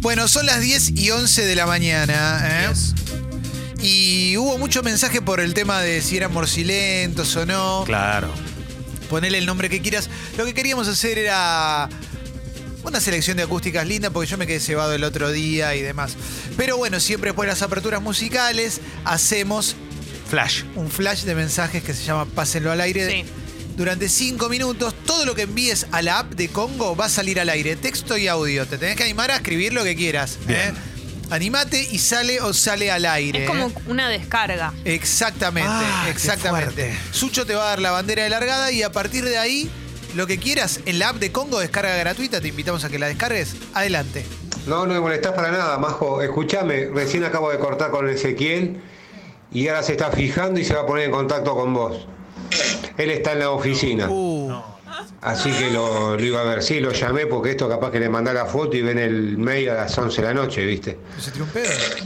Bueno, son las 10 y 11 de la mañana. ¿eh? Y hubo mucho mensaje por el tema de si eran morcilentos o no. Claro. Ponele el nombre que quieras. Lo que queríamos hacer era una selección de acústicas linda porque yo me quedé cebado el otro día y demás. Pero bueno, siempre después de las aperturas musicales hacemos Flash. un flash de mensajes que se llama Pásenlo al aire. Sí. Durante cinco minutos, todo lo que envíes a la app de Congo va a salir al aire, texto y audio. Te tenés que animar a escribir lo que quieras. Bien. ¿eh? Animate y sale o sale al aire. Es como ¿eh? una descarga. Exactamente, Ah, exactamente. Sucho te va a dar la bandera de largada y a partir de ahí, lo que quieras, en la app de Congo, descarga gratuita, te invitamos a que la descargues. Adelante. No, no me molestás para nada, Majo. Escúchame, recién acabo de cortar con Ezequiel y ahora se está fijando y se va a poner en contacto con vos. Él está en la oficina, Uh, así que lo, lo iba a ver. Sí, lo llamé porque esto capaz que le mandé la foto y ven el mail a las 11 de la noche, ¿viste?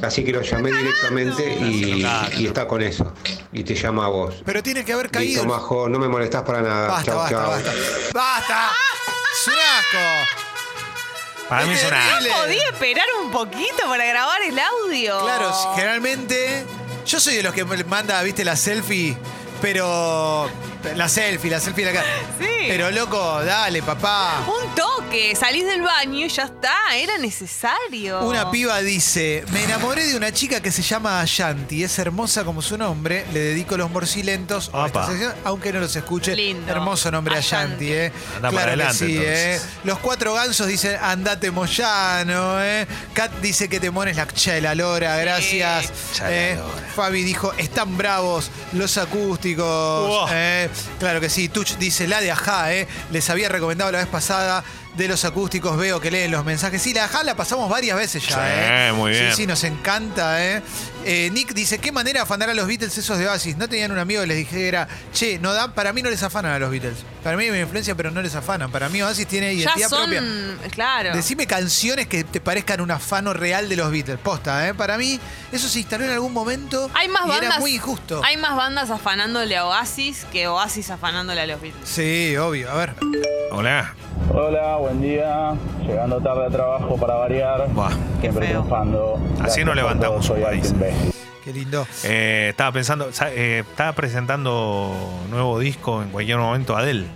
Así que lo llamé directamente y, y está con eso. Y te llama a vos. Pero tiene que haber Listo, caído. Majo, no me molestás para nada. Basta, chau, basta, chau. basta. ¡Basta! ¡Es un asco! Para mí es una. terrible. ¿Podía esperar un poquito para grabar el audio? Claro, generalmente. Yo soy de los que me manda, viste, la selfie, pero. La selfie, la selfie de la cara. Sí. Pero loco, dale, papá. Un toque, salís del baño y ya está, era necesario. Una piba dice, me enamoré de una chica que se llama Ashanti, es hermosa como su nombre, le dedico los morcilentos, a esta sección, aunque no los escuche. Lindo. Hermoso nombre Ashanti, Ashanti. ¿eh? Anda para claro adelante, que sí, ¿eh? Los cuatro gansos dicen, andate Moyano, ¿eh? Kat dice que te mones la chala lora, gracias. Chala ¿eh? lora. Fabi dijo, están bravos los acústicos. Wow. ¿eh? Claro que sí. Tuch dice, la de Ajá, ¿eh? Les había recomendado la vez pasada de los acústicos, veo que leen los mensajes. Sí, la Ajá la pasamos varias veces ya, Sí, ¿eh? muy bien. Sí, sí, nos encanta, ¿eh? Eh, Nick dice, ¿qué manera de afanar a los Beatles esos de Oasis? No tenían un amigo que les dijera, che, no da, para mí no les afanan a los Beatles. Para mí hay una influencia, pero no les afanan. Para mí Oasis tiene ya identidad son, propia. claro. Decime canciones que te parezcan un afano real de los Beatles. Posta, ¿eh? Para mí, eso se instaló en algún momento Hay más y bandas. era muy injusto. Hay más bandas afanándole a Oasis que Oasis afanándole a los Beatles. Sí, obvio. A ver. Hola. Hola, buen día. Llegando tarde a trabajo para variar. Buah. Siempre Feo. triunfando. Gracias no levantamos un país. Qué lindo. Eh, estaba pensando, sa- eh, estaba presentando nuevo disco en cualquier momento Adele.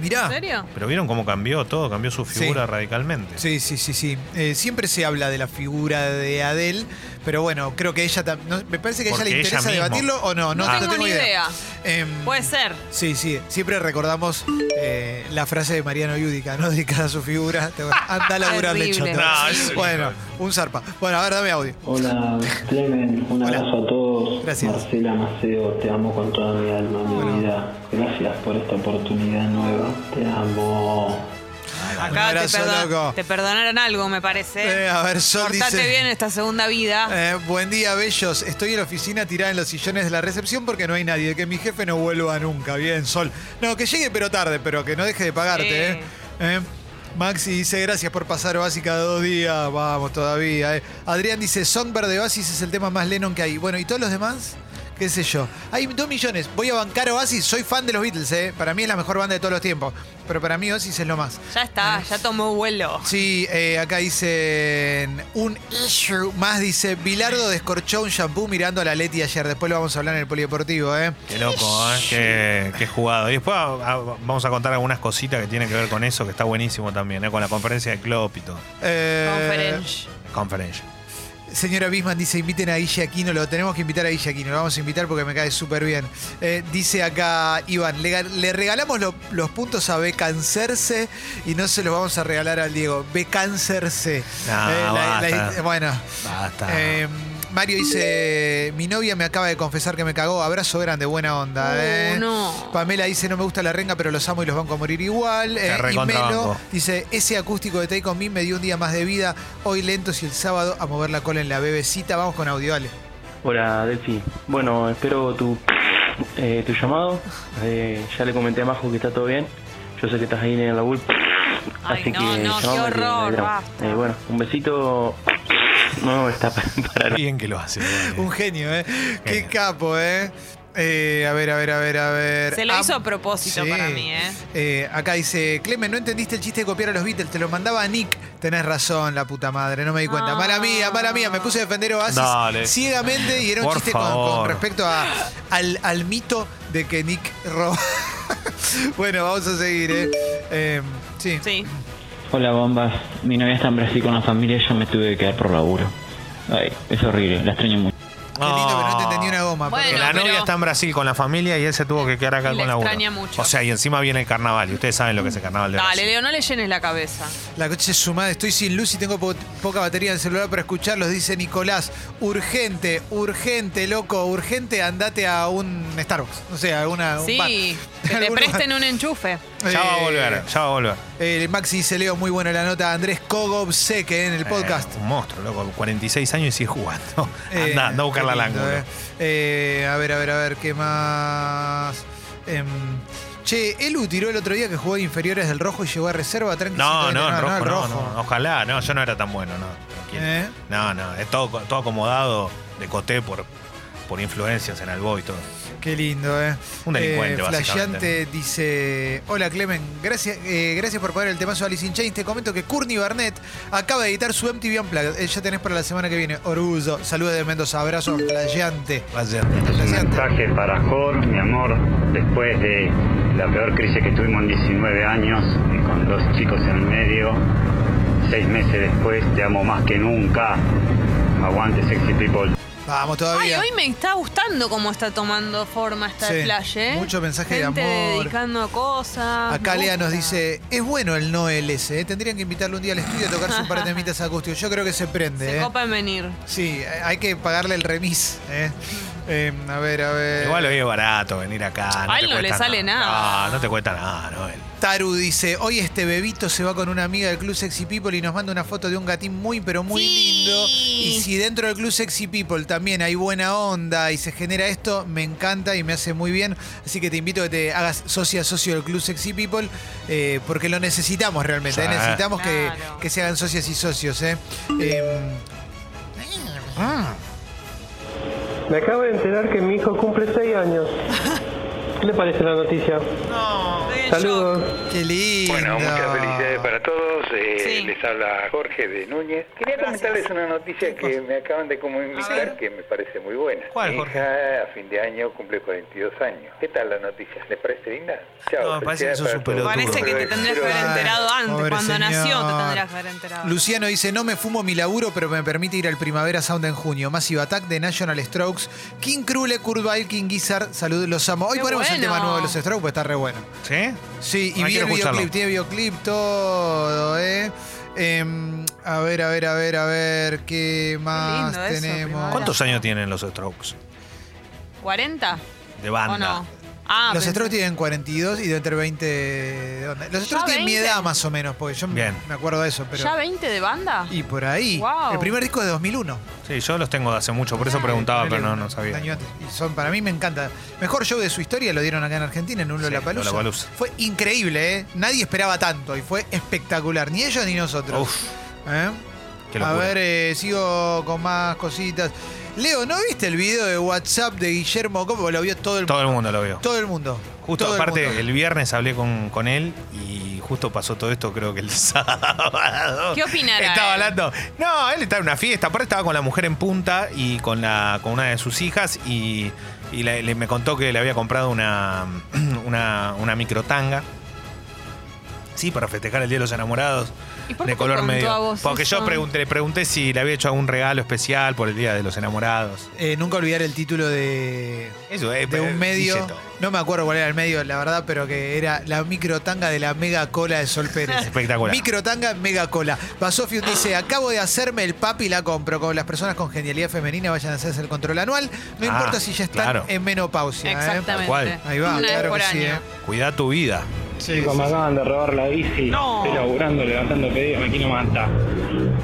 Mirá. ¿En serio? Pero vieron cómo cambió todo, cambió su figura Sí. radicalmente. Sí, sí, sí, sí. Eh, siempre se habla de la figura de Adele, pero bueno, creo que ella tam- no, me parece que a ella Porque le ella interesa mismo. debatirlo o no, no, No no tengo ni idea. Em, Puede ser. Sí, sí, siempre recordamos eh, la frase de Mariano Yudica, ¿no? Dedicada a su figura. Te- Anda a laburar Terrible. lechota. No, es- Bueno, un zarpa. Bueno, a ver, dame audio. Hola Clemen, un Hola. abrazo a todos. Gracias. Marcela Maceo, te amo con toda mi alma, mi Bueno. vida. Gracias por esta oportunidad nueva. Te amo. Acá te, abrazo, perdo- loco. te perdonaron algo, me parece. Eh, a ver, Sol Portate dice. bien esta segunda vida. Eh, buen día, bellos. Estoy en la oficina tirada en los sillones de la recepción porque no hay nadie. Que mi jefe no vuelva nunca. Bien, Sol. No, que llegue pero tarde, pero que no deje de pagarte, Sí. ¿eh? Eh, Maxi dice, gracias por pasar Oasis cada dos días. Vamos todavía. Adrián dice, Songbird de Oasis es el tema más Lennon que hay. Bueno, ¿y todos los demás? ¿Qué sé yo? Hay dos millones. Voy a bancar Oasis. Soy fan de los Beatles, ¿eh? Para mí es la mejor banda de todos los tiempos. Pero para mí Oasis es lo más. Ya está, ya tomó vuelo. Sí, eh, acá dicen un issue más, dice Bilardo descorchó un shampoo mirando a la Leti ayer. Después lo vamos a hablar en el polideportivo, ¿eh? Qué loco, ¿eh? Qué, qué jugado. Y después ah, vamos a contar algunas cositas que tienen que ver con eso, que está buenísimo también, ¿eh? con la conferencia de Klopp y todo. Eh, Conference. Conferencia. Señora Bisman dice, inviten a Guille Aquino, lo tenemos que invitar a Guille Aquino, lo vamos a invitar porque me cae súper bien. Eh, dice acá Iván, le, le regalamos lo- los puntos a Becancerse y no se los vamos a regalar al Diego. Becancerse. No, basta. bueno. Basta. Eh, Mario dice, mi novia me acaba de confesar que me cagó, abrazo grande, buena onda. Uh, eh. no. Pamela dice, no me gusta la renga, pero los amo y los banco a morir igual. Eh, y recontrabanco. Melo dice, ese acústico de Take On Me me dio un día más de vida, hoy lentos y el sábado a mover la cola en la bebecita. Vamos con audio, dale. Hola Delphi, bueno, espero tu, eh, tu llamado. Eh, ya le comenté a Majo que está todo bien. Yo sé que estás ahí en el laburo. Ay, no, que no, qué llamame que horror, basta. Eh, bueno, un besito. No está para, Bien que lo hace. Un genio, ¿eh? Qué capo, ¿eh? Eh, a ver, a ver, a ver, a ver. Se lo hizo a propósito para mí, ¿eh? Eh, Acá dice, Clemen, no entendiste el chiste de copiar a los Beatles, te lo mandaba a Nick. Tenés razón, la puta madre, no me di cuenta. Ah. Mala mía, mala mía, me puse a defender Oasis Dale. ciegamente y era un Por chiste con, respecto a- al, al mito de que Nick roba. bueno, vamos a seguir, ¿eh? Eh, sí. Sí. Hola bombas, mi novia está en Brasil con la familia y yo me tuve que quedar por laburo. Ay, es horrible, la extraño mucho. Qué lindo que no te entendí una goma. Bueno, Que perdón. la pero- novia está en Brasil con la familia y él se tuvo que quedar acá Y con la extraña mucho. O sea, y encima viene el carnaval. Y ustedes saben lo que es el carnaval de Dale, Brasil. Leo, no le llenes la cabeza. La coche es su madre, estoy sin luz y tengo po- poca batería en el celular para escucharlos, dice Nicolás. Urgente, urgente, loco, urgente, andate a un Starbucks. No sé, a alguna, un Sí, bar. que te Algún presten un enchufe. Ya va a Eh, volver, ya va a volver. Eh, Maxi dice, Leo, muy buena la nota. Andrés Kogobseke en el podcast. Eh, un monstruo, loco. 46 años y sigue jugando. Eh, anda, anda a buscarla al qué lindo, ángulo. eh. A ver, a ver, a ver, ¿qué más? Em, che, Elu tiró el otro día que jugó de inferiores del rojo y llegó a reserva. No, 120. no, en rojo, el no, no, Ojalá, no, yo no era tan bueno, no. ¿Eh? No, no, es todo, todo acomodado de coté por, por influencias en Albo y todo. Qué lindo, ¿eh? Un delincuente, eh, básicamente. Dice: Hola Clemen, gracias, eh, gracias por poner el temazo de Alice in Chains. Te comento que Courtney Barnett acaba de editar su MTV Unplugged. Eh, ya tenés para la semana que viene. Orgullo. Saludos de Mendoza. Abrazo flasheante. Ayer. Flasheante. mensaje para Jor, mi amor, después de la peor crisis que tuvimos en 19 años, y con dos chicos en el medio, seis meses después, te amo más que nunca. Aguante Sexy People. Vamos Ay, todavía. hoy me está gustando cómo está tomando forma esta Sí, flash, ¿eh? mucho mensaje de amor. dedicando cosas. Acá Lea nos dice, es bueno el no LS, ¿eh? tendrían que invitarlo un día al estudio a tocar su par de temitas acústicos. Yo creo que se prende. Se ¿eh? copa en venir. Sí, hay que pagarle el remis. ¿eh? Eh, a ver, a ver. Igual hoy es barato venir acá. A él no le sale nada. No, no te cuesta nada, no. él. Taru dice, hoy este bebito se va con una amiga del Club Sexy People y nos manda una foto de un gatín muy, pero muy Sí. lindo. Y si dentro del Club Sexy People también hay buena onda y se genera esto, me encanta y me hace muy bien. Así que te invito a que te hagas socia, socio del Club Sexy People, eh, porque lo necesitamos realmente. ¿eh? Necesitamos que, Claro. que se hagan socias y socios. ¿eh? Em, Me acabo de enterar que mi hijo cumple 6 años. ¿Qué le parece la noticia? En Saludos. qué lindo. Bueno, muchas felicidades para todos. Eh, Sí. Les habla Jorge de Núñez. Quería comentarles una noticia que me acaban de comunicar que me parece muy buena. ¿Cuál, Mi Jorge? hija a fin de año cumple 42 años. ¿Qué tal la noticia? ¿Les parece linda? Chao. No, me parece que sos para un. Parece que te tendrías que haber Ay, enterado antes. pobre Cuando nació te tendrías que haber enterado. Luciano dice, no me fumo mi laburo, pero me permite ir al Primavera Sound en junio. Massive Attack de National Strokes. King Krule, Kurt Weill, King Gizzard. Salud, los amo. Hoy Qué ponemos el tema nuevo de los Strokes, pues está re bueno. ¿Sí? Sí, y Ah, vi quiero el escucharlo. videoclip, tiene videoclip, todo, ¿eh? Em, a ver, a ver, a ver, a ver, ¿qué más lindo tenemos? ¿Cuántos años tienen los Strokes? ¿40? De ¿O banda. no? Ah, Los pensé- Strokes tienen 42 y deben tener 20 de onda. Los Strokes tienen mi 20? edad más o menos, porque yo Bien. me acuerdo de eso, pero... ¿Ya 20 de banda? Y por ahí. Wow. El primer disco es de 2001. Sí, yo los tengo de hace mucho, por eso preguntaba, pero no, sabía. año antes. Y son, para mí me encanta. Mejor show de su historia lo dieron acá en Argentina, en un Sí, Lollapalooza. Lollapalooza. Fue increíble, ¿eh? Nadie esperaba tanto y fue espectacular. Ni ellos ni nosotros. Uf, ¿Eh? A ver, eh, sigo con más cositas. Leo, ¿no viste el video de WhatsApp de Guillermo Copo? Lo vio todo el Todo mundo. el mundo lo vio. Todo el mundo. Justo Todo el aparte, mundo. el, viernes hablé con, con él y justo pasó todo esto, creo que el sábado. ¿Qué opinará Estaba él? hablando. No, él estaba en una fiesta, aparte estaba con la mujer en punta y con la con una de sus hijas y, y le, le- me contó que le había comprado una, una, una microtanga. Sí, para festejar el Día de los Enamorados. ¿Y por de te color contó medio. a vos Porque yo eso? pregunté, le pregunté si le había hecho algún regalo especial por el Día de los Enamorados. Eh, nunca olvidar el título de, Eso es, de un medio. dice todo. No me acuerdo cuál era el medio, la verdad, pero que era la microtanga de la mega cola de Sol Pérez. Espectacular. Microtanga, mega cola. Basofium dice: Acabo de hacerme el papi y la compro. Como las personas con genialidad femenina vayan a hacerse el control anual. No Ah, importa si ya están claro. en menopausia. ¿eh? Exactamente. cual. Ahí va, Una vez claro por que sí, año. ¿eh? Cuida tu vida. Sí, Chicos, me sí, sí. acaban de robar la bici. No. Estoy laburando, levantando pedidos, me quiero matar.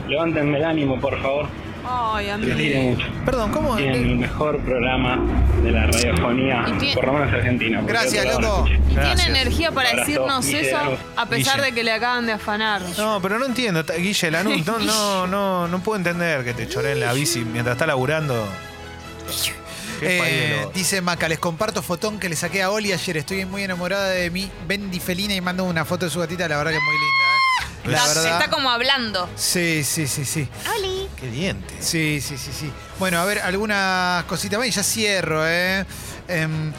Levántenme el ánimo, por favor. Ay, amigo. Perdón, ¿cómo? Tienen el mejor programa de la radiofonía, por lo menos argentina. porque Gracias, no loco. Y Gracias. tiene energía para Abrazo, decirnos Guille eso a pesar Guille. de que le acaban de afanar. No, pero no entiendo, Guille Lanús, no, no, no, no puedo entender que te choré en la bici mientras está laburando. Parielo. dice Maca, les comparto fotón que le saqué a Oli ayer. Estoy muy enamorada de mi Bendy Felina y mando una foto de su gatita. La verdad que es muy linda. ¿eh? La Está, verdad. está como hablando. Sí, sí, sí, sí. Qué dientes. Sí, sí, sí, sí. Bueno, a ver, algunas cositas más y ya cierro, ¿eh? Em,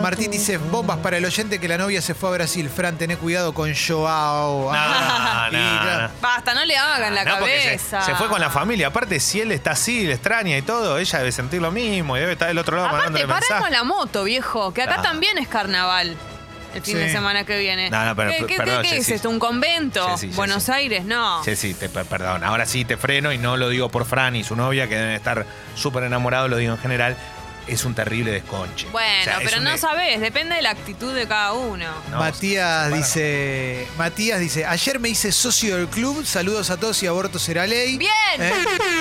Martín dice, bombas para el oyente que la novia se fue a Brasil. Fran, tené cuidado con Joao. Ah, No. Basta, no le hagan la No, porque se- cabeza. Se, fue con la familia. Aparte, si él está así, le extraña y todo, ella debe sentir lo mismo y debe estar del otro lado Aparte, mandándole paremos mensajes. la moto, viejo, que acá también es carnaval. El fin Sí. de semana que viene. No, no, pero- ¿Qué, qué- perdón, qué es Jessy. esto? ¿Un convento? Jessy, Jessy. ¿Buenos Aires? No. Sí, sí, te, per- perdón. Ahora sí te freno y no lo digo por Fran y su novia, que deben estar súper enamorados, lo digo en general. Es un terrible desconche. Bueno, O sea, es pero un no de- sabés, depende de la actitud de cada uno. No, Matías dice, Matías dice, ayer me hice socio del club, saludos a todos y aborto será ley. Bien. ¿Eh?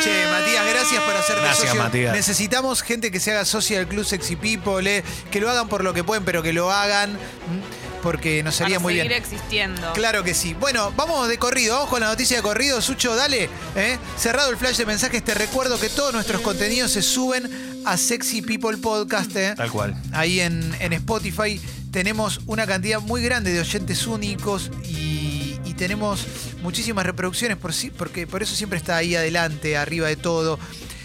Che, Matías, gracias por hacerte Gracias, socio. Matías. Necesitamos gente que se haga socio del club Sexy People, eh, que lo hagan por lo que pueden, pero que lo hagan, ¿m? Porque nos sería Para muy seguir bien. existiendo. Claro que sí. Bueno, vamos de corrido, vamos con la noticia de corrido. Sucho, dale. ¿eh? Cerrado el flash de mensajes, te recuerdo que todos nuestros contenidos se suben a Sexy People Podcast. ¿eh? Tal cual. Ahí en, en Spotify tenemos una cantidad muy grande de oyentes únicos y, y tenemos muchísimas reproducciones por sí, porque por eso siempre está ahí adelante, arriba de todo.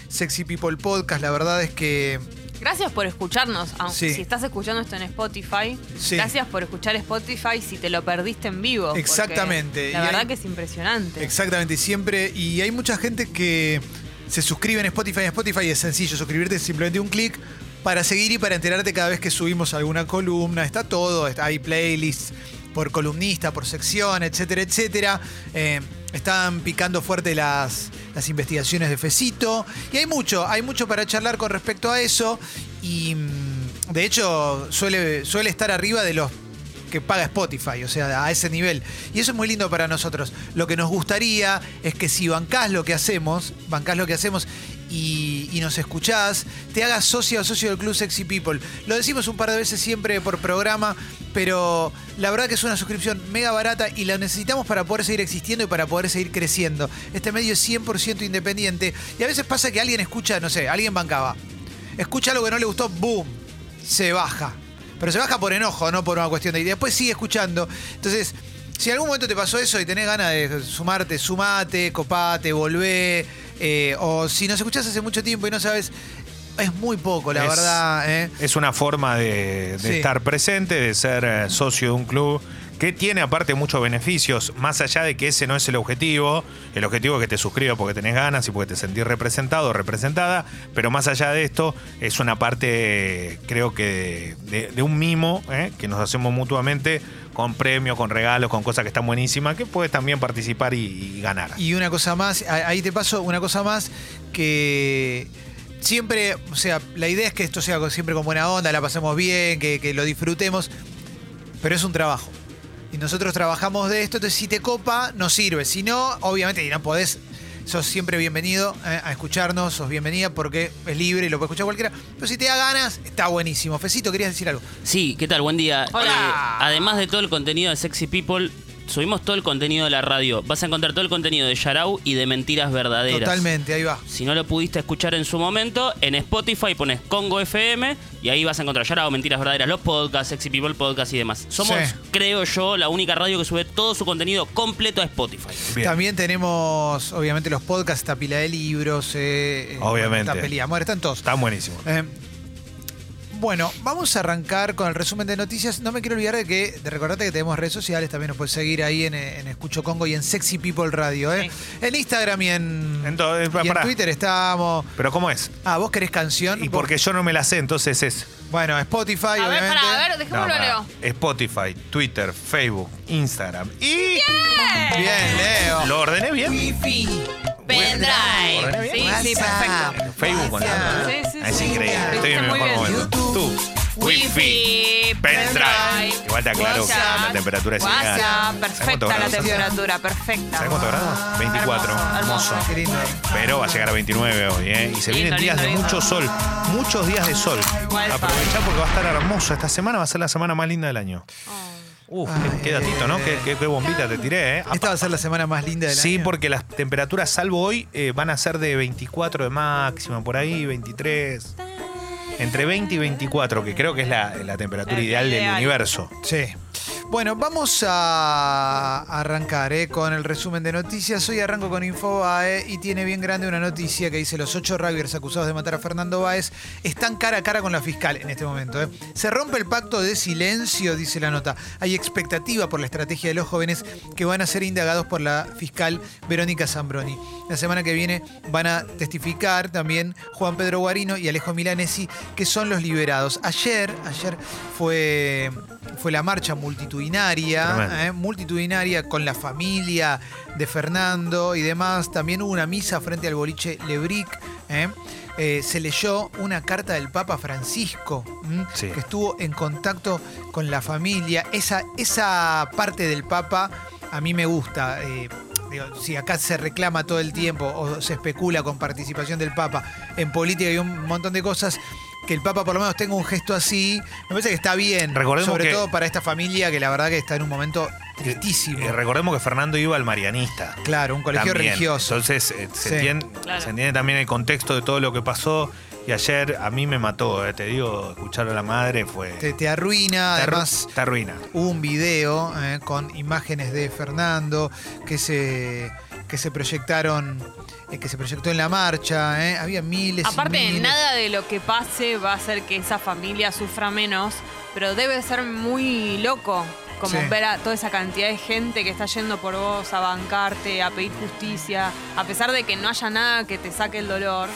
Sexy People Podcast, la verdad es que Gracias por escucharnos. aunque Sí. Si estás escuchando esto en Spotify, Sí. gracias por escuchar Spotify si te lo perdiste en vivo. Exactamente. La Y verdad hay- que es impresionante. Exactamente, siempre. Y hay mucha gente que se suscribe en Spotify. En Spotify es sencillo suscribirte, es simplemente un clic para seguir y para enterarte cada vez que subimos alguna columna. Está todo, está, hay playlists por columnista, por sección, etcétera, etcétera. Eh, están picando fuerte las, las investigaciones de Fecito. Y hay mucho, hay mucho para charlar con respecto a eso. Y mm, de hecho suele, suele estar arriba de los que paga Spotify, o sea, a ese nivel. Y eso es muy lindo para nosotros. Lo que nos gustaría es que si bancás lo que hacemos, bancás lo que hacemos y, y nos escuchás, te hagas socio o socio del Club Sexy People. Lo decimos un par de veces siempre por programa, pero la verdad que es una suscripción mega barata y la necesitamos para poder seguir existiendo y para poder seguir creciendo. Este medio es 100% independiente y a veces pasa que alguien escucha, no sé, alguien bancaba. Escucha algo que no le gustó, boom, se baja. Pero se baja por enojo, no por una cuestión de... Y después sigue escuchando. Entonces, si en algún momento te pasó eso y tenés ganas de sumarte, sumate, copate, volvé. Eh, o si nos escuchás hace mucho tiempo y no sabes, es muy poco, la Es- verdad. ¿eh? Es una forma de, de Sí. estar presente, de ser eh, socio de un club que tiene aparte muchos beneficios, más allá de que ese no es el objetivo. El objetivo es que te suscribas porque tenés ganas y porque te sentís representado o representada, pero más allá de esto es una parte, creo que, de, un mimo ¿eh? que nos hacemos mutuamente con premios, con regalos, con cosas que están buenísimas, que puedes también participar y, ganar. Y una cosa más, ahí te paso una cosa más que siempre, o sea, la idea es que esto sea siempre con buena onda, la pasemos bien, que lo disfrutemos, pero es un trabajo. Y nosotros trabajamos de esto, entonces si te copa, nos sirve. Si no, obviamente, y no podés, sos siempre bienvenido eh, a escucharnos, sos bienvenida porque es libre y lo puede escuchar cualquiera. Pero si te da ganas, está buenísimo. Fecito, ¿querías decir algo? Sí, ¿qué tal? Buen día. Hola. Eh, además de todo el contenido de Sexy People, subimos todo el contenido de la radio. Vas a encontrar todo el contenido de Yarau y de Mentiras Verdaderas. Totalmente, ahí va. Si no lo pudiste escuchar en su momento, en Spotify pones Congo FM y ahí vas a encontrar Yarao, Mentiras Verdaderas, los podcasts, Sexy People Podcast y demás. Somos, Sí. creo yo, la única radio que sube todo su contenido completo a Spotify. Bien. También tenemos, obviamente, los podcasts, esta pila de libros. eh, eh, Obviamente. Esta peli de amor, están todos. Están buenísimos. Eh, bueno, vamos a arrancar con el resumen de noticias. No me quiero olvidar de que de recordarte que tenemos redes sociales, también nos puedes seguir ahí en, en Escucho Congo y en Sexy People Radio, ¿eh? En Instagram y en, Entonces, y en pará. Twitter estamos. Pero ¿cómo es? Ah, vos querés canción. Y porque yo no me la sé, entonces es... Bueno, Spotify, A ver, obviamente. pará, a ver, dejémoslo No, Leo. Spotify, Twitter, Facebook, Instagram. Y... Bien, Leo. ¿Lo ordené bien? Pendrive. ¿Ordené Sí, bien? sí, perfecto. Facebook con la Sí, sí, Es sí. increíble. Estoy en mi Muy mejor bien. momento. Tú. Wifi. Pendrive. Igual te aclaro que la temperatura es WhatsApp, ideal. ¿Sabes perfecta la temperatura, perfecta. ¿Sabes cuántos grados? 24. Hermoso, Qué lindo. Pero va a llegar a 29 hoy, ¿eh? Y se Lindo, vienen días lindo, de lindo. mucho sol. Muchos días de sol. Igual, Aprovechá porque va a estar hermoso. Esta semana va a ser la semana más linda del año. Uf, qué, qué datito, ¿no? Qué, qué- qué bombita te tiré, ¿eh? Esta va a ser la semana más linda del Sí, año. porque las temperaturas, salvo hoy, eh, van a ser de 24 de máxima, por ahí, 23. Entre 20 y 24, que creo que es la, la temperatura El ideal del ideal. universo. Sí. Bueno, vamos a arrancar eh, con el resumen de noticias. Hoy arranco con Infobae y tiene bien grande una noticia que dice los ocho rugbyers acusados de matar a Fernando Báez están cara a cara con la fiscal en este momento. eh. Se rompe el pacto de silencio, dice la nota. Hay expectativa por la estrategia de los jóvenes que van a ser indagados por la fiscal Verónica Zambroni. La semana que viene van a testificar también Juan Pedro Guarino y Alejo Milanesi, que son los liberados. Ayer, ayer fue, fue la marcha multitudinaria, eh, multitudinaria con la familia de Fernando y demás. También hubo una misa frente al boliche Lebric. eh. Eh, se leyó una carta del Papa Francisco, ¿m? Sí. que estuvo en contacto con la familia. Esa, esa parte del Papa a mí me gusta. eh, digo, si acá se reclama todo el tiempo o se especula con participación del Papa en política y un montón de cosas, que el Papa por lo menos tenga un gesto así, me parece que está bien. Recordemos sobre que- todo para esta familia que la verdad que está en un momento tristísimo. Eh, recordemos que Fernando iba al Marianista. Claro, un colegio También. religioso. Entonces eh, se, Sí. entiende, Claro. se entiende también el contexto de todo lo que pasó. Y ayer a mí me mató, eh, te digo, escuchar a la madre fue. Te, te arruina, te arru- además te arruina. hubo un video eh, con imágenes de Fernando que se, que se proyectaron, eh, que se proyectó en la marcha, eh. había miles y Aparte, miles. nada de lo que pase va a hacer que esa familia sufra menos, pero debe ser muy loco como Sí. ver a toda esa cantidad de gente que está yendo por vos a bancarte, a pedir justicia, a pesar de que no haya nada que te saque el dolor.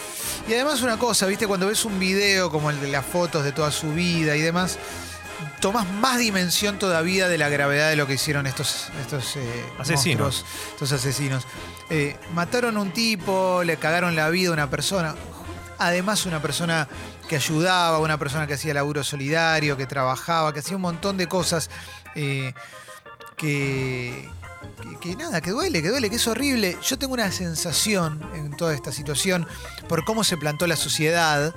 Y además una cosa, viste, cuando ves un video como el de las fotos de toda su vida y demás, tomás más dimensión todavía de la gravedad de lo que hicieron estos, estos eh, Asesinos. monstruos, estos asesinos. Eh, mataron a un tipo, le cagaron la vida a una persona. Además, una persona que ayudaba, una persona que hacía laburo solidario, que trabajaba, que hacía un montón de cosas eh, que, que, que nada, que duele, que duele, que es horrible. Yo tengo una sensación en toda esta situación, por cómo se plantó la sociedad,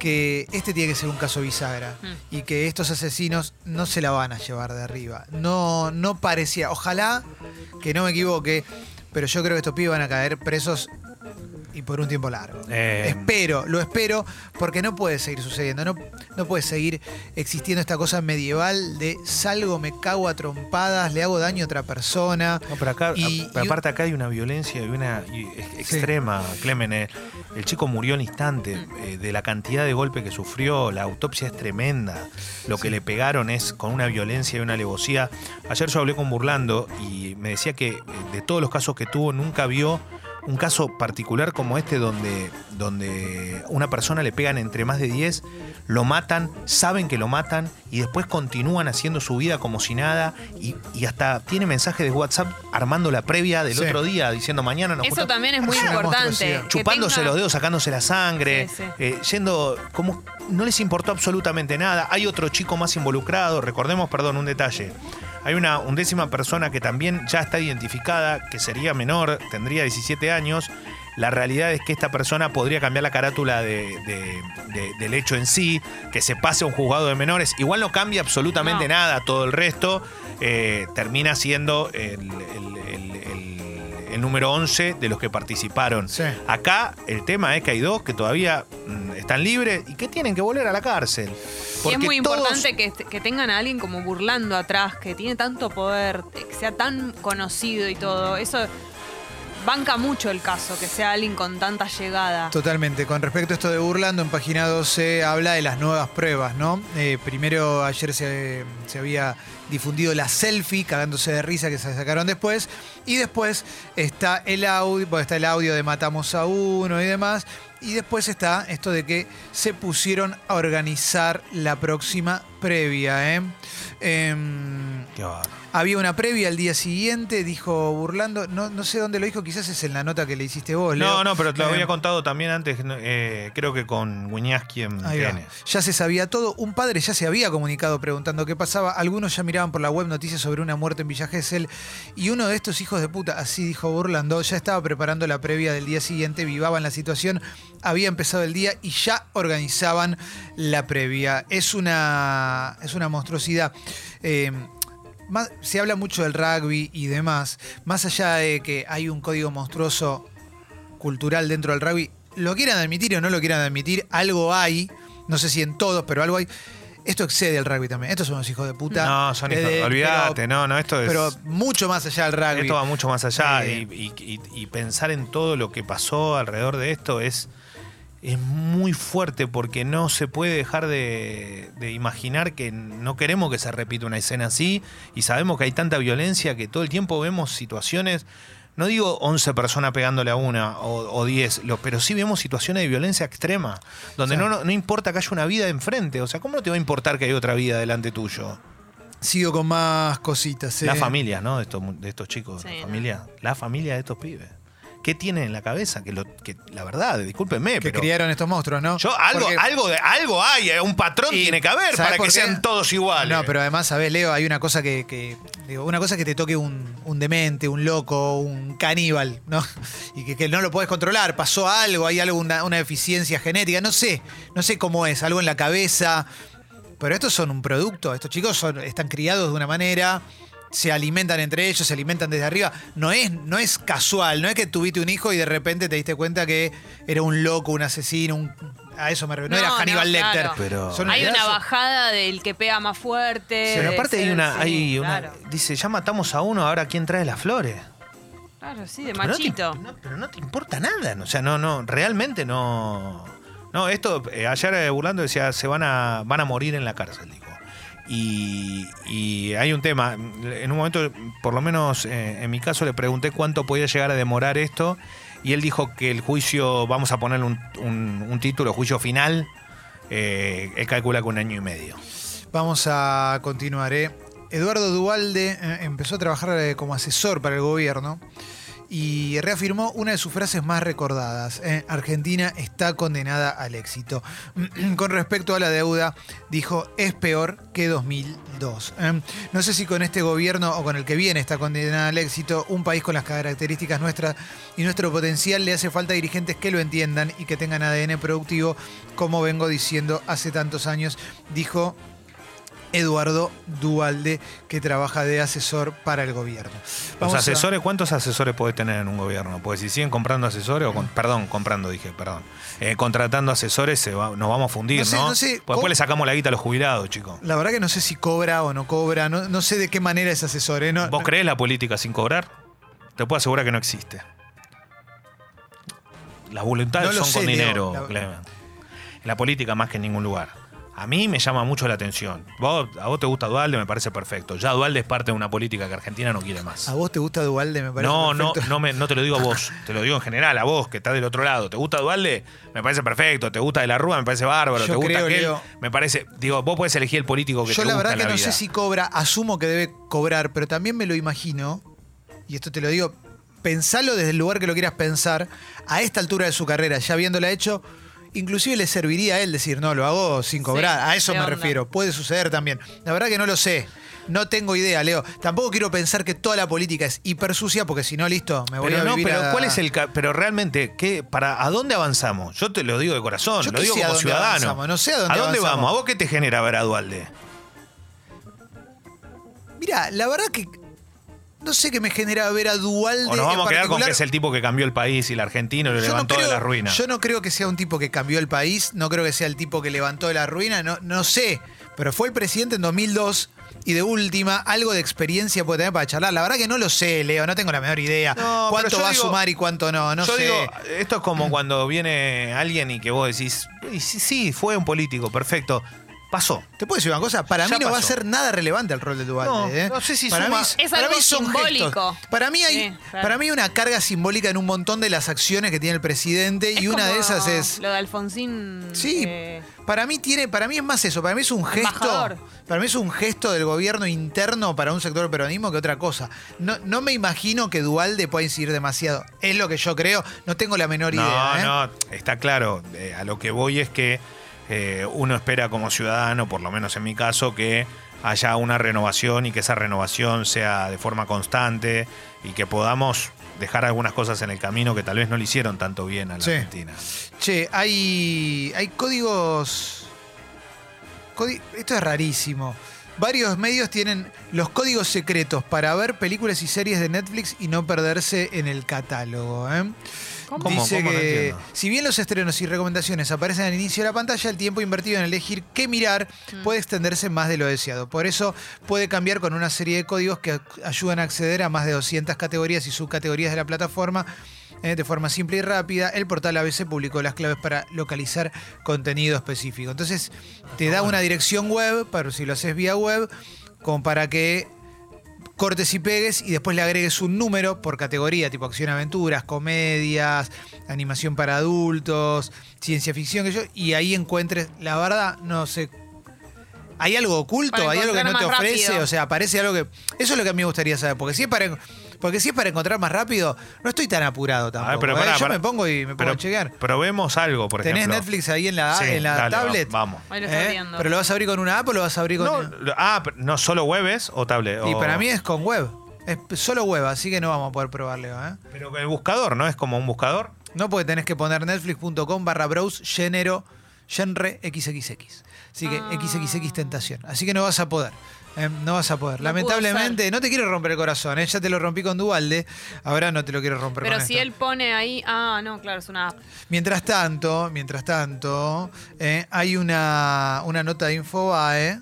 que este tiene que ser un caso bisagra Mm. y que estos asesinos no se la van a llevar de arriba. No, no parecía, ojalá que no me equivoque, pero yo creo que estos pibes van a caer presos y por un tiempo largo. Eh, Espero, lo espero, porque no puede seguir sucediendo, no, no puede seguir existiendo esta cosa medieval de salgo, me cago a trompadas, le hago daño a otra persona. No, pero acá, Y- a- pero aparte acá hay una violencia y una y extrema, Clemen. eh. El chico murió al instante. Eh, de la cantidad de golpe que sufrió, la autopsia es tremenda. Lo que le pegaron es con una violencia y una alevosía. Ayer yo hablé con Burlando y me decía que de todos los casos que tuvo, nunca vio un caso particular como este donde, donde una persona le pegan entre más de 10, lo matan, saben que lo matan y después continúan haciendo su vida como si nada y, y hasta tiene mensajes de WhatsApp armando la previa del Sí. otro día diciendo mañana nos Eso juntamos". también es muy Es importante. chupándose tenga- los dedos, sacándose la sangre, Sí, sí. eh, yendo como no les importó absolutamente nada. Hay otro chico más involucrado, recordemos, perdón, un detalle. Hay una undécima persona que también ya está identificada, que sería menor, tendría 17 años. La realidad es que esta persona podría cambiar la carátula de- de- de- del hecho en sí, que se pase a un juzgado de menores. Igual no cambia absolutamente No. nada, todo el resto eh, termina siendo el, el- el- el- número 11 de los que participaron. Sí. Acá el tema es que hay dos que todavía mm, están libres y que tienen que volver a la cárcel. Y Porque es muy todos- importante que, que tengan a alguien como burlando atrás, que tiene tanto poder, que sea tan conocido y todo. Eso banca mucho el caso, que sea alguien con tanta llegada. Totalmente. Con respecto a esto de Burlando, en página 12 habla de las nuevas pruebas, ¿no? Eh, primero, ayer se, se había difundido la selfie, cagándose de risa que se sacaron después. Y después está el audio, bueno, está el audio de Matamos a uno y demás. Y después está esto de que se pusieron a organizar la próxima previa, ¿eh? Em, Qué bárbaro. Había una previa al día siguiente, dijo Burlando, no, no sé dónde lo dijo, quizás es en la nota que le hiciste vos, Leo. No, no, pero te lo Eh, había contado también antes, eh, creo que con Guiñaski en. TN. Ya se sabía todo. Un padre ya se había comunicado preguntando qué pasaba. Algunos ya miraban por la web noticias sobre una muerte en Villa Gesell. Y uno de estos hijos de puta, así dijo Burlando, ya estaba preparando la previa del día siguiente, vivaban la situación, había empezado el día y ya organizaban la previa. Es una, es una monstruosidad. Eh, más- se habla mucho del rugby y demás. Más allá de que hay un código monstruoso cultural dentro del rugby, lo quieran admitir o no lo quieran admitir, algo hay no sé si en todos, pero algo hay. Esto excede al rugby también. Estos son los hijos de puta. No, son hijos- Desde- olvídate, pero- no, no, esto es- Pero mucho más allá del rugby. Esto va mucho más allá Eh, y, y- y- y pensar en todo lo que pasó alrededor de esto es, es muy fuerte porque no se puede dejar de, de imaginar que no queremos que se repita una escena así y sabemos que hay tanta violencia que todo el tiempo vemos situaciones, no digo 11 personas pegándole a una o, o 10, lo- pero sí vemos situaciones de violencia extrema, donde no, no, no importa que haya una vida enfrente, o sea, ¿cómo no te va a importar que hay otra vida delante tuyo? Sigo con más cositas. La eh. familia, ¿no? De estos, mu- de estos chicos, Sí, la no. familia, la familia de estos pibes. ¿Qué tienen en la cabeza? Que, lo, que la verdad, discúlpenme, Que pero criaron estos monstruos, ¿no? yo algo, Porque- algo, algo hay, eh, un patrón Y, tiene que haber ¿sabes para que sean todos iguales. No, pero además, ¿sabes, Leo? Hay una cosa que, que- digo, una cosa que te toque un, un demente, un loco, un caníbal, ¿no? Y que, que no lo puedes controlar. Pasó algo, hay algo, una, una deficiencia genética, no sé, no sé cómo es, algo en la cabeza. Pero estos son un producto, estos chicos son, están criados de una manera, se alimentan entre ellos, se alimentan desde arriba. No es, no es casual, no es que tuviste un hijo y de repente te diste cuenta que era un loco, un asesino, un- a eso me refiero. No, No, era no, Hannibal Lecter. claro. Pero- Son Hay una bajada del que pega más fuerte. Pero aparte hay una, sí, hay una, dice, ya matamos a uno, ahora quién trae las flores. Claro, sí, de Pero no te- machito. no, pero no te importa nada, o sea, no, no, realmente no. No, esto, eh, ayer eh, Burlando decía, se van a, van a morir en la cárcel. Y, y hay un tema, en un momento, por lo menos eh, en mi caso, le pregunté cuánto podía llegar a demorar esto, y él dijo que el juicio, vamos a ponerle un, un- título, juicio final, eh, él calcula con un año y medio. Vamos a continuar. ¿eh? Eduardo Duvalde eh, empezó a trabajar como asesor para el gobierno y reafirmó una de sus frases más recordadas. ¿eh? Argentina está condenada al éxito. Con respecto a la deuda, dijo, es peor que 2002. ¿eh? No sé si con este gobierno o con el que viene está condenada al éxito. Un país con las características nuestras y nuestro potencial le hace falta dirigentes que lo entiendan y que tengan ADN productivo, como vengo diciendo hace tantos años, dijo Eduardo Dualde, que trabaja de asesor para el gobierno. Los a- asesores, ¿cuántos asesores puede tener en un gobierno? Pues si siguen comprando asesores, o con- perdón, comprando, dije, perdón, eh, contratando asesores, se va- nos vamos a fundir, No ¿no? sé, no sé, Pues ¿cómo- después le sacamos la guita a los jubilados, chicos. La verdad que no sé si cobra o no cobra, no, no sé de qué manera es asesor. ¿eh? No- ¿Vos no- creés la política sin cobrar? Te puedo asegurar que no existe. Las voluntades No son sé, con Leo, dinero, la- Clemen. En la política más que en ningún lugar. A mí me llama mucho la atención. Vos, a vos te gusta Dualde, me parece perfecto. Ya Dualde es parte de una política que Argentina no quiere más. ¿A vos te gusta Dualde? Me parece No, no, perfecto. no, me, no te lo digo a vos, te lo digo en general, a vos que estás del otro lado. ¿Te gusta Dualde? Me parece perfecto. ¿Te gusta De la Rúa? Me parece bárbaro. Yo ¿Te gusta creo, aquel? Leo- Me parece, digo, vos puedes elegir el político que Yo te la gusta verdad en que la no vida. sé si cobra, asumo que debe cobrar, pero también me lo imagino, y esto te lo digo, pensalo desde el lugar que lo quieras pensar, a esta altura de su carrera, ya habiéndola hecho, inclusive le serviría a él decir, no, lo hago sin cobrar, a eso me onda. refiero, puede suceder también. La verdad que no lo sé. No tengo idea, Leo. Tampoco quiero pensar que toda la política es hiper sucia, porque si no, listo, me voy Pero a no, vivir pero a- ¿cuál es el ca- pero realmente qué para a dónde avanzamos? Yo te lo digo de corazón, Yo lo digo sé a como dónde ciudadano. avanzamos, no sé a dónde vamos? avanzamos. ¿A vos qué te genera ver a Dualde? Mira, la verdad que no sé qué me genera ver a Dualde O nos vamos a quedar con que es el tipo que cambió el país y el argentino lo Yo levantó creo, de la ruina. Yo no creo que sea un tipo que cambió el país, no creo que sea el tipo que levantó de la ruina, no, no sé, pero fue el presidente en 2002 y de última algo de experiencia puede tener para charlar. La verdad que no lo sé, Leo, no tengo la menor idea. No, ¿Cuánto va a sumar y cuánto no? No Yo sé. digo, esto es como cuando viene alguien y que vos decís, "Y sí, sí, fue un político, perfecto. Pasó. ¿Te puedo decir una cosa? Para Ya mí no va a ser nada relevante el rol de Dualde. No, ¿eh? no sé si para suma- mí, Es para algo mí son simbólico. gestos. Para mí hay, Sí, claro. para mí hay una carga simbólica en un montón de las acciones que tiene el presidente y una de esas es Lo de Alfonsín. Sí, eh, para mí tiene, para mí es más eso, para mí es un gesto, Embajador. para mí es un gesto del gobierno interno para un sector del peronismo que otra cosa. No, no me imagino que Dualde pueda incidir demasiado. Es lo que yo creo, no tengo la menor No, idea. ¿eh? no, está claro. Eh, a lo que voy es que eh, uno espera como ciudadano, por lo menos en mi caso, que haya una renovación y que esa renovación sea de forma constante y que podamos dejar algunas cosas en el camino que tal vez no le hicieron tanto bien a la Sí. Argentina. Che, hay, hay códigos. códi- esto es rarísimo. Varios medios tienen los códigos secretos para ver películas y series de Netflix y no perderse en el catálogo. ¿eh? ¿Cómo? Dice que si bien los estrenos y recomendaciones aparecen al inicio de la pantalla, el tiempo invertido en elegir qué mirar puede extenderse más de lo deseado. Por eso puede cambiar con una serie de códigos que ayudan a acceder a más de 200 categorías y subcategorías de la plataforma. Eh, de forma simple y rápida, el portal ABC publicó las claves para localizar contenido específico. Entonces, te da una dirección web, para si lo haces vía web, como para que cortes y pegues y después le agregues un número por categoría, tipo acción, aventuras, comedias, animación para adultos, ciencia ficción, que yo, y ahí encuentres, la verdad, no sé. ¿Hay algo oculto? ¿Hay algo que no te ofrece? rápido. O sea, aparece algo que. Eso es lo que a mí me gustaría saber. Porque si es para, porque si es para encontrar más rápido, no estoy tan apurado tampoco. A ver, pero ¿eh? pará, Yo pará. me pongo y me pongo a chequear. Probemos algo, por ¿Tenés ejemplo. Netflix ahí en la, Sí, en la dale, tablet? Vamos. Ahí lo estoy ¿Eh? viendo. ¿Pero lo vas a abrir con una app o lo vas a abrir con.? No, lo- ah, pero no solo webs o tablet. Y o- para mí es con web. Es solo web, así que no vamos a poder probarle. ¿eh? Pero el buscador, ¿no? Es como un buscador. No, porque tenés que poner netflix.com barra browse género genre XXX. Así que Ah. XXX tentación. Así que no vas a poder. ¿Eh? No vas a poder. No Lamentablemente, no te quiero romper el corazón. ¿eh? Ya te lo rompí con Dualde. Ahora no te lo quiero romper Pero con si esto. él pone ahí. Ah, no, claro, es una app. Mientras tanto, mientras tanto, eh, hay una, una nota de Infobae.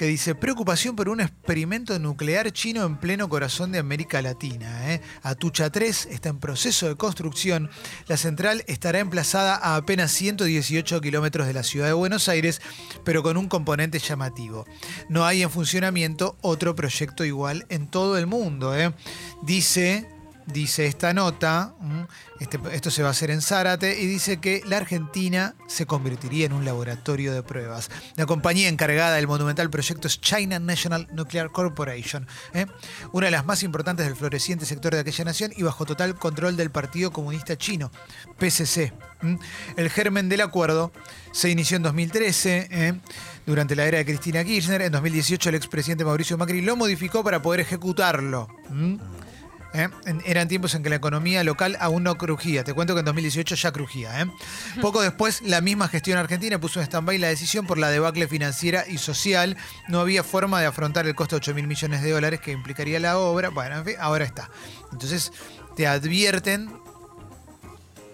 Que dice preocupación por un experimento nuclear chino en pleno corazón de América Latina. ¿eh? Atucha 3 está en proceso de construcción. La central estará emplazada a apenas 118 kilómetros de la ciudad de Buenos Aires, pero con un componente llamativo. No hay en funcionamiento otro proyecto igual en todo el mundo. ¿eh? Dice dice esta nota, este- esto se va a hacer en Zárate, y dice que la Argentina se convertiría en un laboratorio de pruebas. La compañía encargada del monumental proyecto es China National Nuclear Corporation, ¿eh? una de las más importantes del floreciente sector de aquella nación y bajo total control del Partido Comunista Chino, PCC. El germen del acuerdo se inició en 2013, ¿eh? durante la era de Cristina Kirchner. En 2018 el expresidente Mauricio Macri lo modificó para poder ejecutarlo. ¿Eh? En- Eran tiempos en que la economía local aún no crujía. Te cuento que en 2018 ya crujía. ¿eh? Poco después, la misma gestión argentina puso en stand-by la decisión por la debacle financiera y social. No había forma de afrontar el costo de 8 mil millones de dólares que implicaría la obra. Bueno, en fin, ahora está. Entonces, te advierten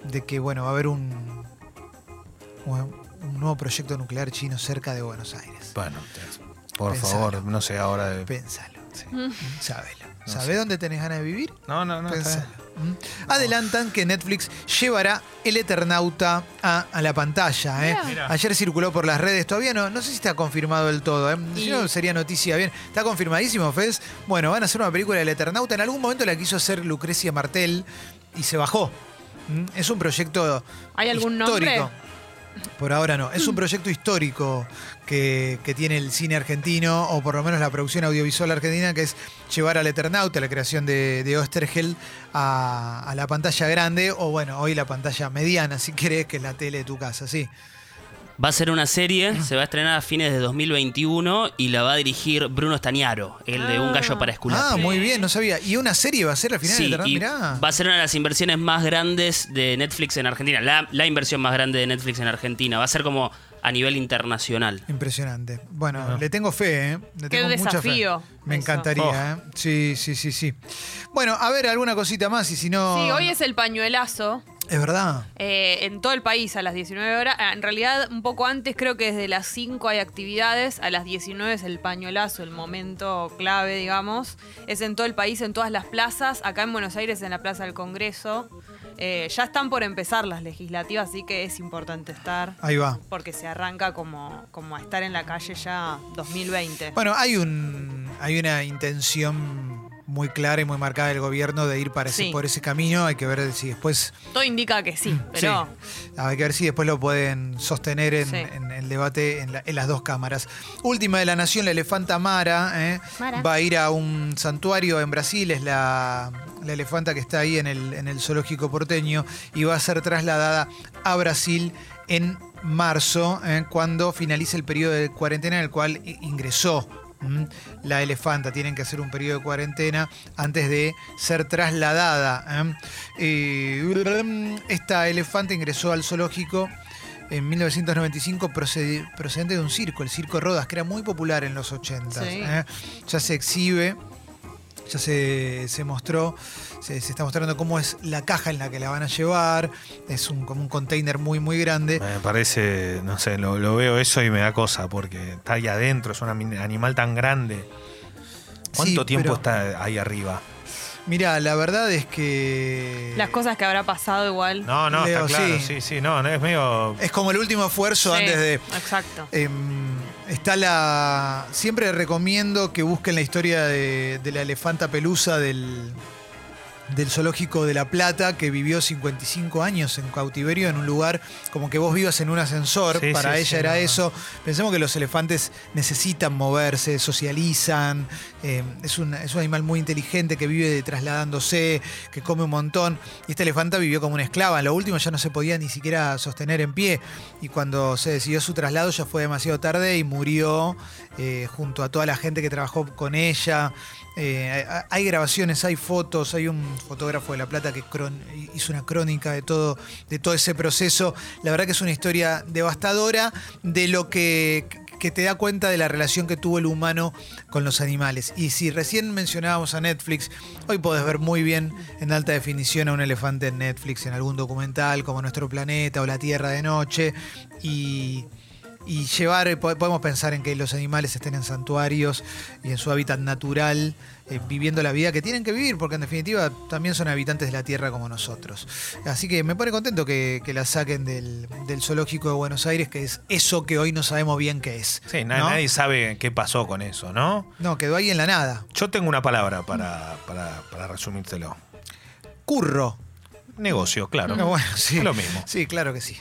de que, bueno, va a haber un, un un nuevo proyecto nuclear chino cerca de Buenos Aires. Bueno, por Pensalo. favor, no sé ahora. de- Pensalo. Sí. Sabelo. No ¿Sabés sé. dónde tenés ganas de vivir? No, no, no. está Pensalo. bien. ¿Mm? Adelantan que Netflix llevará el Eternauta a, a la pantalla. ¿eh? Mirá. Ayer circuló por las redes, todavía no, no sé si está confirmado del todo. ¿eh? Si no, sería noticia bien. Está confirmadísimo, Fez. Bueno, van a hacer una película del Eternauta. En algún momento la quiso hacer Lucrecia Martel y se bajó. ¿Mm? Es un proyecto ¿Hay algún histórico. nombre? Por ahora no. Es un proyecto histórico que, que tiene el cine argentino, o por lo menos la producción audiovisual argentina, que es llevar al Eternauta, la creación de, de Osterheld, a, a la pantalla grande, o bueno, hoy la pantalla mediana, si querés, que es la tele de tu casa, sí. Va a ser una serie, se va a estrenar a fines de 2021 y la va a dirigir Bruno Stagnaro, el de Un gallo para escular. Ah, muy bien, no sabía. ¿Y una serie va a ser al final Sí, y Mirá. va a ser una de las inversiones más grandes de Netflix en Argentina. La, la inversión más grande de Netflix en Argentina. Va a ser como a nivel internacional. Impresionante. Bueno, le tengo fe, ¿eh? Le Qué tengo mucha fe. desafío Me eso. encantaría, ¿eh? Sí, sí, sí, sí. Bueno, a ver, alguna cosita más y si no... Sí, hoy es el pañuelazo. Es verdad. eh, en todo el país a las 19 horas. Ah, En realidad, un poco antes, creo que desde las 5 hay actividades. A las 19 es el pañuelazo, el momento clave, digamos. Es en todo el país, en todas las plazas. Acá en Buenos Aires, en la Plaza del Congreso. Eh, ya están por empezar las legislativas, así que es importante estar. Ahí va. Porque se arranca como, como a estar en la calle ya 2020. Bueno, hay un hay una intención muy clara y muy marcada del gobierno de ir para ese- Sí. por ese camino. Hay que ver si después. Todo indica que sí, pero. Sí. Hay que ver si después lo pueden sostener en, Sí. en el debate en, la- en las dos cámaras. Última de la nación, la elefanta Mara, ¿eh? Mara. va a ir a un santuario en Brasil, es la, la elefanta que está ahí en el, en el zoológico porteño y va a ser trasladada a Brasil en marzo, ¿eh? cuando finalice el periodo de cuarentena en el cual ingresó. ¿M? La elefanta tienen que hacer un periodo de cuarentena antes de ser trasladada. ¿eh? Eh, esta elefanta ingresó al zoológico en 1995 procedi- procedente de un circo, el Circo Rodas, que era muy popular en los 80. Sí. ¿eh? Ya se exhibe, ya se, se mostró, se, se está mostrando cómo es la caja en la que la van a llevar. Es un, como un container muy, muy grande. Me parece, no sé, lo, lo veo eso y me da cosa, porque está ahí adentro, es un animal tan grande. ¿Cuánto Sí, tiempo pero- está ahí arriba? Mira, la verdad es que. Las cosas que habrá pasado igual. No, no, Leo, está claro, sí. sí, sí, no, no, es medio... Es como el último esfuerzo Sí, antes de. Exacto. Em, está la. Siempre recomiendo que busquen la historia de, la elefanta pelusa del, del zoológico de La Plata, que vivió 55 años en cautiverio en un lugar como que vos vivas en un ascensor. Sí, Para sí, ella sí, era no. eso. Pensemos que los elefantes necesitan moverse, socializan. em, es, un, es un animal muy inteligente que vive trasladándose, que come un montón. Y esta elefanta vivió como una esclava. En lo último ya no se podía ni siquiera sostener en pie. Y cuando se decidió su traslado ya fue demasiado tarde y murió eh, junto a toda la gente que trabajó con ella. Eh, hay grabaciones, hay fotos, hay un fotógrafo de La Plata que hizo una crónica de todo, de todo ese proceso. La verdad que es una historia devastadora de lo que, que te da cuenta de la relación que tuvo el humano con los animales. Y si recién mencionábamos a Netflix, hoy podés ver muy bien en alta definición a un elefante en Netflix, en algún documental como Nuestro Planeta o La Tierra de Noche. Y llevar, po- podemos pensar en que los animales estén en santuarios y en su hábitat natural, eh, viviendo la vida que tienen que vivir, porque en definitiva también son habitantes de la tierra como nosotros. Así que me pone contento que, que la saquen del, del zoológico de Buenos Aires, que es eso que hoy no sabemos bien qué es. Sí, na- ¿no? nadie sabe qué pasó con eso, ¿no? No, quedó ahí en la nada. Yo tengo una palabra para, para, para resumírtelo. Curro. Negocio, claro. No, bueno, sí. Es lo mismo. Sí, claro que sí.